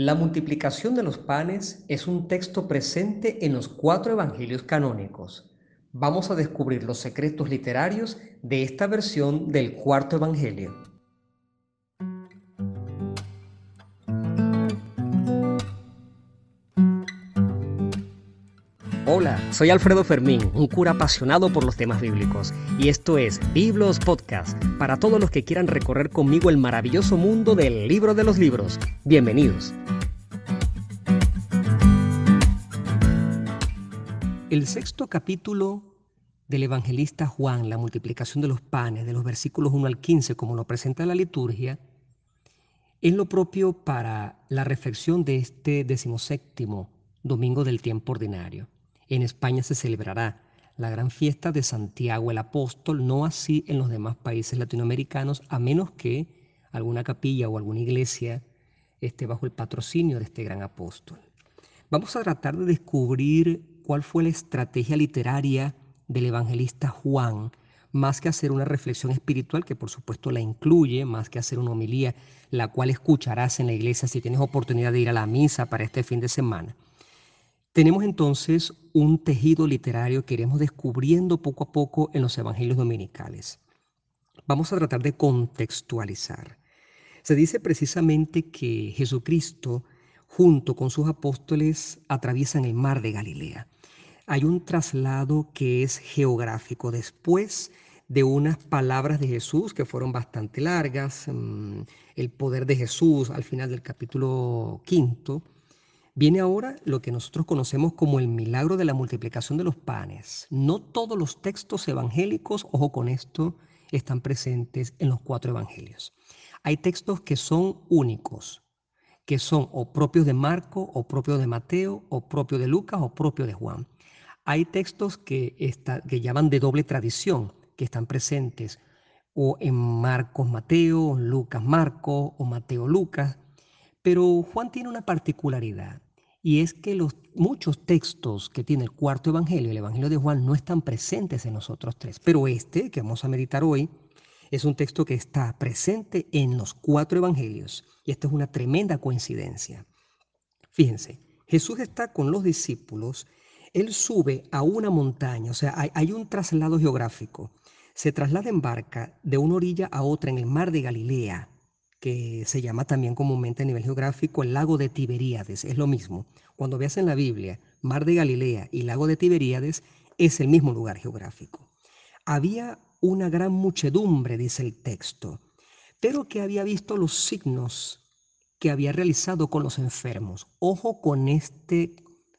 La multiplicación de los panes es un texto presente en los cuatro evangelios canónicos. Vamos a descubrir los secretos literarios de esta versión del cuarto evangelio. Hola, soy Alfredo Fermín, un cura apasionado por los temas bíblicos, y esto es Biblos Podcast, para todos los que quieran recorrer conmigo el maravilloso mundo del libro de los libros. Bienvenidos. El sexto capítulo del evangelista Juan, la multiplicación de los panes, de los versículos 1 al 15, como lo presenta la liturgia, es lo propio para la reflexión de este decimoséptimo domingo del tiempo ordinario. En España se celebrará la gran fiesta de Santiago el Apóstol, no así en los demás países latinoamericanos, a menos que alguna capilla o alguna iglesia esté bajo el patrocinio de este gran apóstol. Vamos a tratar de descubrir cuál fue la estrategia literaria del evangelista Juan, más que hacer una reflexión espiritual, que por supuesto la incluye, más que hacer una homilía, la cual escucharás en la iglesia si tienes oportunidad de ir a la misa para este fin de semana. Tenemos entonces un tejido literario que iremos descubriendo poco a poco en los evangelios dominicales. Vamos a tratar de contextualizar. Se dice precisamente que Jesucristo, junto con sus apóstoles, atraviesan el mar de Galilea. Hay un traslado que es geográfico. Después de unas palabras de Jesús que fueron bastante largas, mm, el poder de Jesús al final del capítulo quinto, Viene ahora lo que nosotros conocemos como el milagro de la multiplicación de los panes. No todos los textos evangélicos, ojo con esto, están presentes en los cuatro evangelios. Hay textos que son únicos, que son o propios de Marco, o propios de Mateo, o propios de Lucas, o propios de Juan. Hay textos que, que llaman de doble tradición, que están presentes o en Marcos Mateo, Lucas Marcos o Mateo Lucas. Pero Juan tiene una particularidad y es que los muchos textos que tiene el cuarto evangelio, el evangelio de Juan, no están presentes en los otros tres. Pero este, que vamos a meditar hoy, es un texto que está presente en los cuatro evangelios. Y esto es una tremenda coincidencia. Fíjense, Jesús está con los discípulos, él sube a una montaña, o sea, hay, hay un traslado geográfico. Se traslada en barca de una orilla a otra en el mar de Galilea que se llama también comúnmente a nivel geográfico el lago de Tiberíades. Es lo mismo. Cuando veas en la Biblia Mar de Galilea y lago de Tiberíades, es el mismo lugar geográfico. Había una gran muchedumbre, dice el texto, pero que había visto los signos que había realizado con los enfermos. Ojo con este,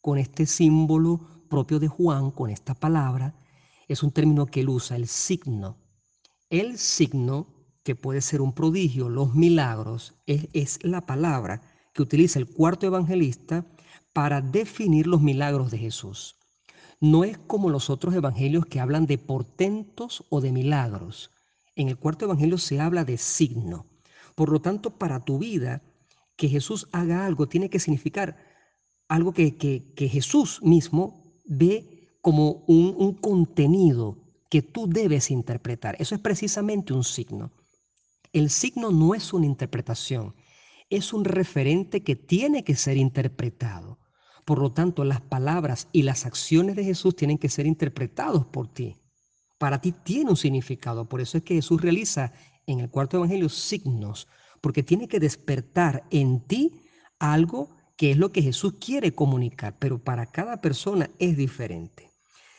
con este símbolo propio de Juan, con esta palabra. Es un término que él usa, el signo. El signo que puede ser un prodigio, los milagros, es, la palabra que utiliza el cuarto evangelista para definir los milagros de Jesús. No es como los otros evangelios que hablan de portentos o de milagros. En el cuarto evangelio se habla de signo. Por lo tanto, para tu vida, que Jesús haga algo tiene que significar algo que, Jesús mismo ve como un, un contenido que tú debes interpretar. Eso es precisamente un signo. El signo no es una interpretación, es un referente que tiene que ser interpretado. Por lo tanto, las palabras y las acciones de Jesús tienen que ser interpretados por ti. Para ti tiene un significado. Por eso es que Jesús realiza en el cuarto evangelio signos, porque tiene que despertar en ti algo que es lo que Jesús quiere comunicar, pero para cada persona es diferente.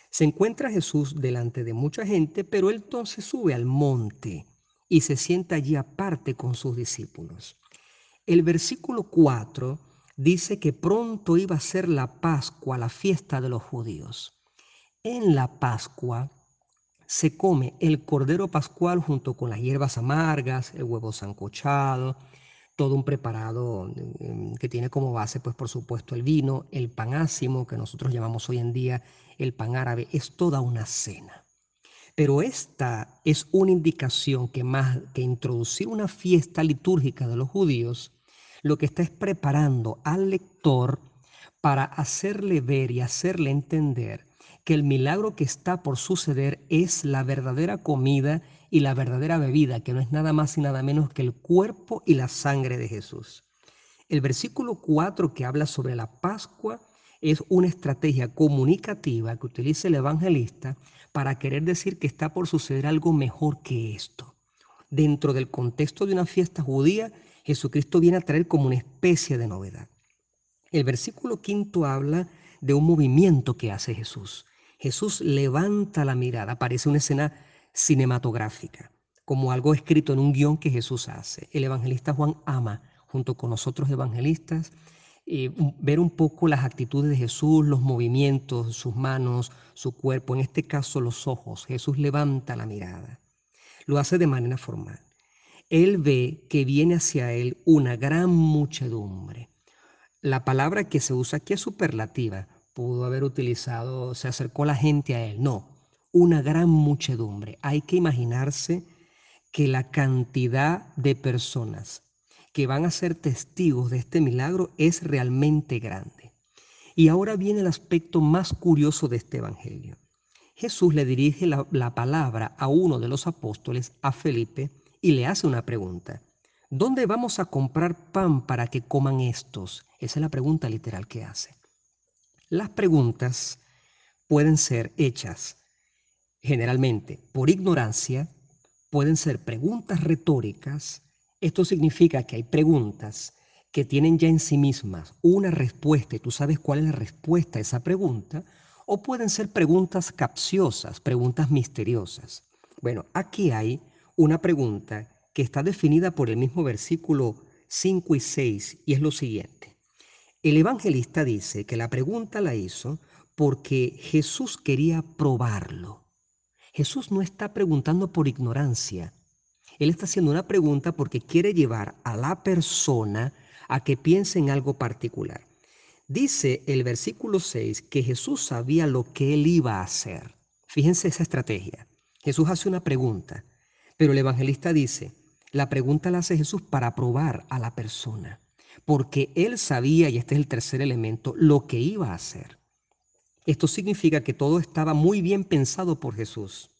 Se encuentra Jesús delante de mucha gente, pero él entonces sube al monte y se sienta allí aparte con sus discípulos. El versículo 4 dice que pronto iba a ser la Pascua, la fiesta de los judíos. En la Pascua se come el cordero pascual junto con las hierbas amargas, el huevo sancochado, todo un preparado em, que tiene como base, pues por supuesto, el vino, el pan ácimo, que nosotros llamamos hoy en día el pan árabe, es toda una cena. Pero esta es una indicación que más que introducir una fiesta litúrgica de los judíos, lo que está es preparando al lector para hacerle ver y hacerle entender que el milagro que está por suceder es la verdadera comida y la verdadera bebida, que no es nada más y nada menos que el cuerpo y la sangre de Jesús. El versículo 4 que habla sobre la Pascua es una estrategia comunicativa que utiliza el evangelista para querer decir que está por suceder algo mejor que esto. Dentro del contexto de una fiesta judía, Jesucristo viene a traer como una especie de novedad. El versículo quinto habla de un movimiento que hace Jesús. Jesús levanta la mirada, parece una escena cinematográfica, como algo escrito en un guion que Jesús hace. El evangelista Juan ama, junto con nosotros evangelistas, eh, ver un poco las actitudes de Jesús, los movimientos, sus manos, su cuerpo, en este caso los ojos. Jesús levanta la mirada. Lo hace de manera formal. Él ve que viene hacia él una gran muchedumbre. La palabra que se usa aquí es superlativa. Pudo haber utilizado, se acercó la gente a él. No, una gran muchedumbre. Hay que imaginarse que la cantidad de personas que van a ser testigos de este milagro es realmente grande. Y ahora viene el aspecto más curioso de este Evangelio. Jesús le dirige la, la, palabra a uno de los apóstoles, a Felipe, y le hace una pregunta. ¿Dónde vamos a comprar pan para que coman estos? Esa es la pregunta literal que hace. Las preguntas pueden ser hechas generalmente por ignorancia, pueden ser preguntas retóricas, esto significa que hay preguntas que tienen ya en sí mismas una respuesta y tú sabes cuál es la respuesta a esa pregunta, o pueden ser preguntas capciosas, preguntas misteriosas. Bueno, aquí hay una pregunta que está definida por el mismo versículo 5 y 6 y es lo siguiente. El evangelista dice que la pregunta la hizo porque Jesús quería probarlo. Jesús no está preguntando por ignorancia, él está haciendo una pregunta porque quiere llevar a la persona a que piense en algo particular. Dice el versículo 6 que Jesús sabía lo que él iba a hacer. Fíjense esa estrategia. Jesús hace una pregunta, pero el evangelista dice, la pregunta la hace Jesús para probar a la persona, porque él sabía, y este es el tercer elemento, lo que iba a hacer. Esto significa que todo estaba muy bien pensado por Jesús.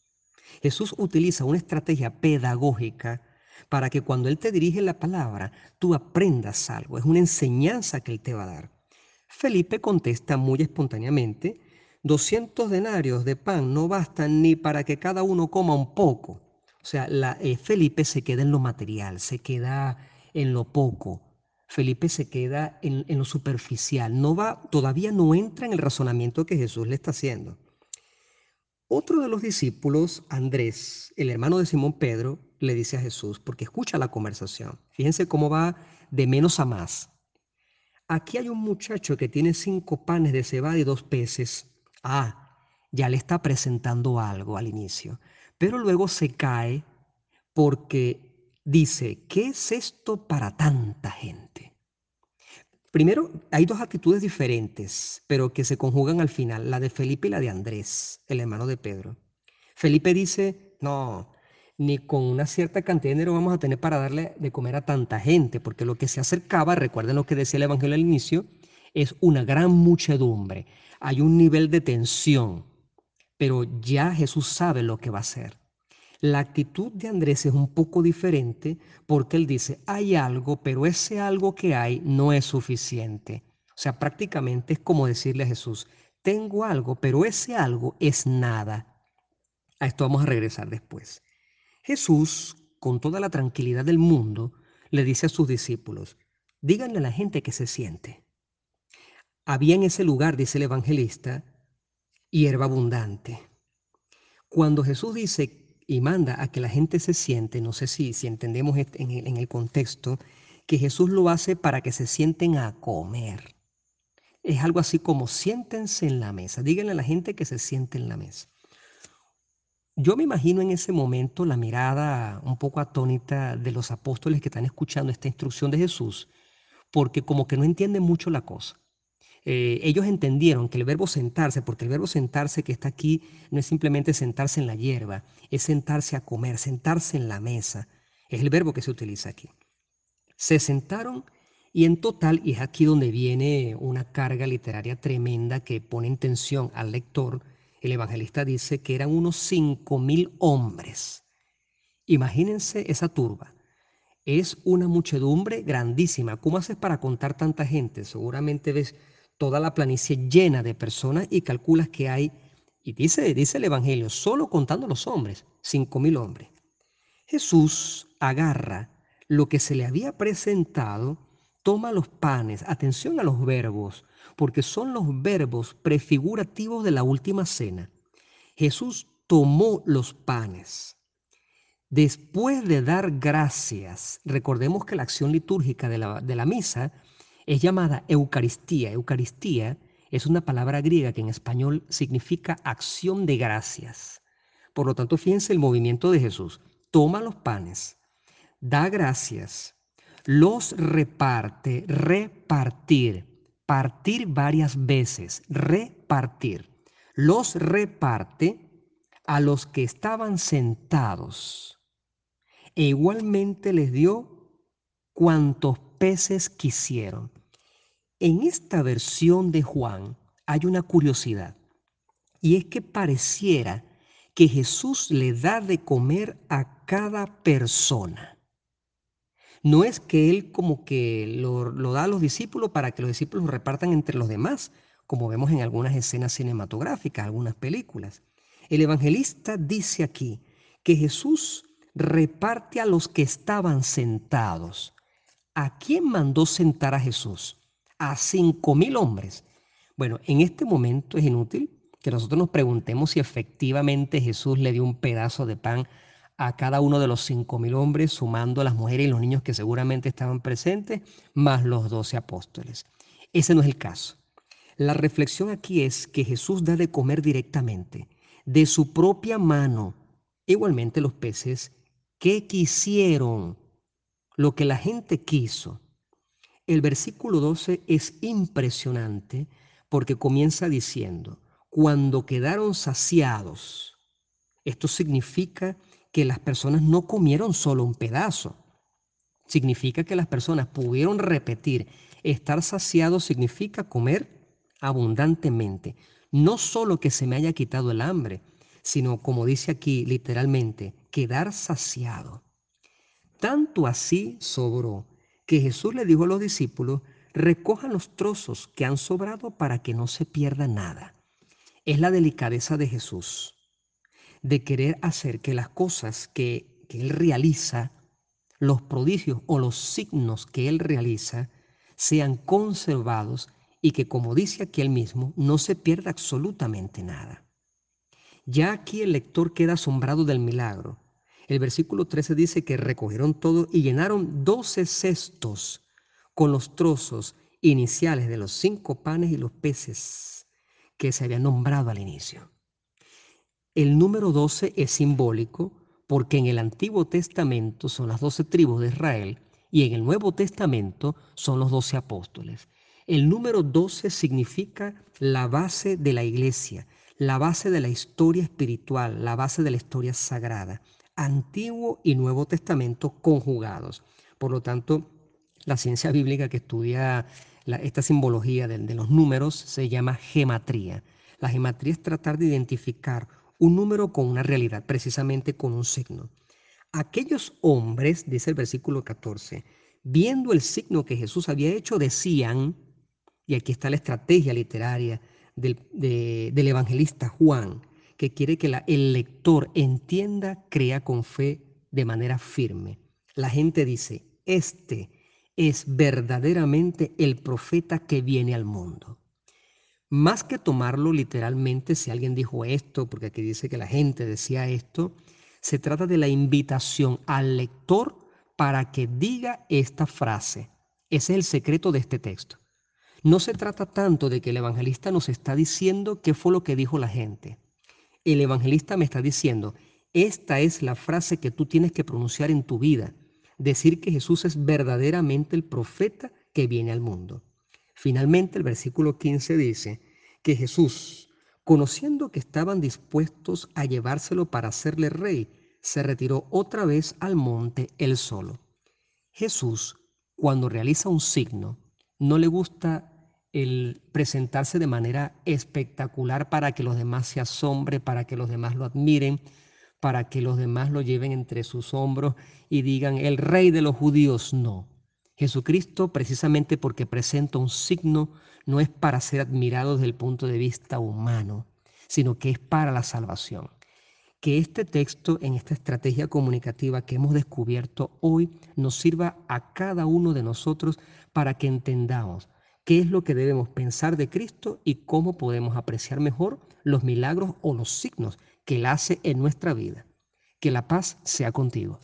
Jesús utiliza una estrategia pedagógica para que cuando Él te dirige la palabra, tú aprendas algo. Es una enseñanza que Él te va a dar. Felipe contesta muy espontáneamente, 200 denarios de pan no bastan ni para que cada uno coma un poco. O sea, eh, Felipe se queda en lo material, se queda en lo poco. Felipe se queda en, en lo superficial. No va, todavía no entra en el razonamiento que Jesús le está haciendo. Otro de los discípulos, Andrés, el hermano de Simón Pedro, le dice a Jesús, porque escucha la conversación. Fíjense cómo va de menos a más. Aquí hay un muchacho que tiene cinco panes de cebada y dos peces. Ah, ya le está presentando algo al inicio. Pero luego se cae porque dice, ¿qué es esto para tanta gente? Primero, hay dos actitudes diferentes, pero que se conjugan al final, la de Felipe y la de Andrés, el hermano de Pedro. Felipe dice, no, ni con una cierta cantidad de dinero vamos a tener para darle de comer a tanta gente, porque lo que se acercaba, recuerden lo que decía el Evangelio al inicio, es una gran muchedumbre. Hay un nivel de tensión, pero ya Jesús sabe lo que va a hacer. La actitud de Andrés es un poco diferente porque él dice, hay algo, pero ese algo que hay no es suficiente. O sea, prácticamente es como decirle a Jesús, tengo algo, pero ese algo es nada. A esto vamos a regresar después. Jesús, con toda la tranquilidad del mundo, le dice a sus discípulos, díganle a la gente que se siente. Había en ese lugar, dice el evangelista, hierba abundante. Cuando Jesús dice y manda a que la gente se siente, no sé si, si entendemos en el, en el contexto, que Jesús lo hace para que se sienten a comer. Es algo así como siéntense en la mesa, díganle a la gente que se siente en la mesa. Yo me imagino en ese momento la mirada un poco atónita de los apóstoles que están escuchando esta instrucción de Jesús, porque como que no entienden mucho la cosa. Eh, ellos entendieron que el verbo sentarse, porque el verbo sentarse que está aquí no es simplemente sentarse en la hierba, es sentarse a comer, sentarse en la mesa. Es el verbo que se utiliza aquí. Se sentaron y en total, y es aquí donde viene una carga literaria tremenda que pone en tensión al lector, el evangelista dice que eran unos cinco mil hombres. Imagínense esa turba. Es una muchedumbre grandísima. ¿Cómo haces para contar tanta gente? Seguramente ves toda la planicie llena de personas y calculas que hay, y dice, dice el Evangelio, solo contando los hombres, cinco mil hombres. Jesús agarra lo que se le había presentado, toma los panes, atención a los verbos, porque son los verbos prefigurativos de la última cena. Jesús tomó los panes. Después de dar gracias, recordemos que la acción litúrgica de la, de la misa es llamada Eucaristía. Eucaristía es una palabra griega que en español significa acción de gracias. Por lo tanto, fíjense el movimiento de Jesús. Toma los panes, da gracias, los reparte, repartir, partir varias veces, repartir. Los reparte a los que estaban sentados e igualmente les dio cuantos peces quisieron. En esta versión de Juan hay una curiosidad, y es que pareciera que Jesús le da de comer a cada persona. No es que Él como que lo, da a los discípulos para que los discípulos lo repartan entre los demás, como vemos en algunas escenas cinematográficas, algunas películas. El evangelista dice aquí que Jesús reparte a los que estaban sentados. ¿A quién mandó sentar a Jesús? A cinco mil hombres. Bueno, en este momento es inútil que nosotros nos preguntemos si efectivamente Jesús le dio un pedazo de pan a cada uno de los cinco mil hombres, sumando a las mujeres y los niños que seguramente estaban presentes, más los doce apóstoles. Ese no es el caso. La reflexión aquí es que Jesús da de comer directamente, de su propia mano, igualmente los peces ¿Qué quisieron? Lo que la gente quiso. El versículo 12 es impresionante porque comienza diciendo, cuando quedaron saciados. Esto significa que las personas no comieron solo un pedazo. Significa que las personas pudieron repetir, estar saciados significa comer abundantemente. No solo que se me haya quitado el hambre, sino como dice aquí literalmente, quedar saciado. Tanto así sobró que Jesús le dijo a los discípulos, recojan los trozos que han sobrado para que no se pierda nada. Es la delicadeza de Jesús, de querer hacer que las cosas que, que Él realiza, los prodigios o los signos que Él realiza, sean conservados y que, como dice aquí él mismo, no se pierda absolutamente nada. Ya aquí el lector queda asombrado del milagro. El versículo 13 dice que recogieron todo y llenaron doce cestos con los trozos iniciales de los cinco panes y los peces que se habían nombrado al inicio. El número 12 es simbólico porque en el Antiguo Testamento son las doce tribus de Israel y en el Nuevo Testamento son los doce apóstoles. El número 12 significa la base de la iglesia, la base de la historia espiritual, la base de la historia sagrada, Antiguo y Nuevo Testamento conjugados. Por lo tanto, la ciencia bíblica que estudia esta simbología de, de los números se llama gematría. La gematría es tratar de identificar un número con una realidad, precisamente con un signo. Aquellos hombres, dice el versículo 14, viendo el signo que Jesús había hecho, decían, y aquí está la estrategia literaria del, evangelista Juan, que quiere que el lector entienda, crea con fe de manera firme. La gente dice, este es verdaderamente el profeta que viene al mundo. Más que tomarlo literalmente, si alguien dijo esto, porque aquí dice que la gente decía esto, se trata de la invitación al lector para que diga esta frase. Ese es el secreto de este texto. No se trata tanto de que el evangelista nos está diciendo qué fue lo que dijo la gente. El evangelista me está diciendo, esta es la frase que tú tienes que pronunciar en tu vida, decir que Jesús es verdaderamente el profeta que viene al mundo. Finalmente el versículo 15 dice que Jesús, conociendo que estaban dispuestos a llevárselo para hacerle rey, se retiró otra vez al monte él solo. Jesús, cuando realiza un signo, no le gusta el presentarse de manera espectacular para que los demás se asombren, para que los demás lo admiren, para que los demás lo lleven entre sus hombros y digan, el rey de los judíos, no. Jesucristo, precisamente porque presenta un signo, no es para ser admirado desde el punto de vista humano, sino que es para la salvación. Que este texto en esta estrategia comunicativa que hemos descubierto hoy nos sirva a cada uno de nosotros para que entendamos qué es lo que debemos pensar de Cristo y cómo podemos apreciar mejor los milagros o los signos que Él hace en nuestra vida. Que la paz sea contigo.